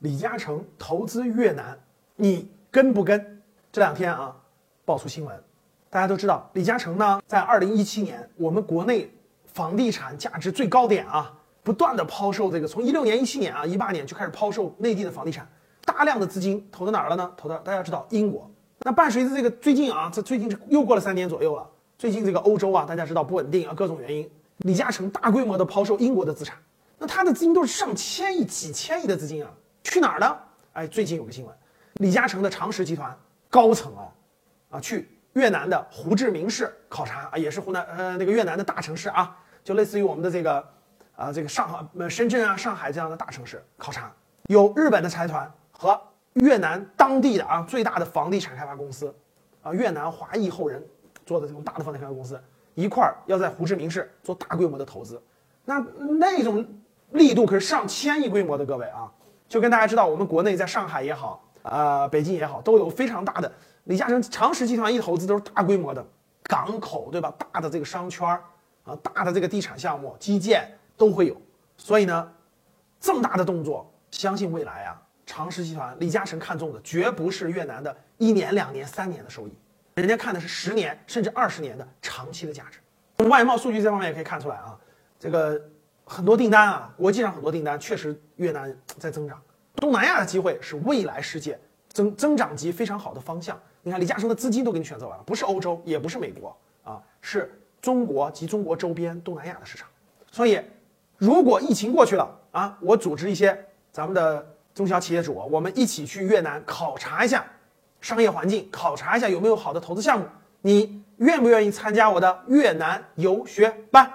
李嘉诚投资越南，你跟不跟？这两天啊，爆出新闻，大家都知道，李嘉诚呢，在二零一七年，我们国内房地产价值最高点啊，不断的抛售这个，从一六年、一七年啊、一八年就开始抛售内地的房地产，大量的资金投到哪儿了呢？投到大家知道英国。那伴随着这个最近啊，这最近又过了三年左右了，最近这个欧洲啊，大家知道不稳定啊，各种原因，李嘉诚大规模的抛售英国的资产，那他的资金都是上千亿、几千亿的资金啊。去哪儿呢？哎，最近有个新闻，李嘉诚的长实集团高层啊，啊，去越南的胡志明市考察啊，也是湖南呃那个越南的大城市啊，就类似于我们的这个啊这个上海、呃深圳啊、上海这样的大城市考察，有日本的财团和越南当地的啊最大的房地产开发公司，啊越南华裔后人做的这种大的房地产开发公司一块儿要在胡志明市做大规模的投资，那那种力度可是上千亿规模的，各位啊。就跟大家知道，我们国内在上海也好，呃，北京也好，都有非常大的李嘉诚长实集团一投资都是大规模的港口，对吧？大的这个商圈啊，大的这个地产项目、基建都会有。所以呢，这么大的动作，相信未来啊，长实集团李嘉诚看中的绝不是越南的一年、两年、三年的收益，人家看的是十年甚至二十年的长期的价值。从外贸数据这方面也可以看出来啊，这个。很多订单啊，国际上很多订单确实越南在增长，东南亚的机会是未来世界增增长极非常好的方向。你看李嘉诚的资金都给你选择完了，不是欧洲，也不是美国啊，是中国及中国周边东南亚的市场。所以，如果疫情过去了啊，我组织一些咱们的中小企业主，我们一起去越南考察一下商业环境，考察一下有没有好的投资项目，你愿不愿意参加我的越南游学班？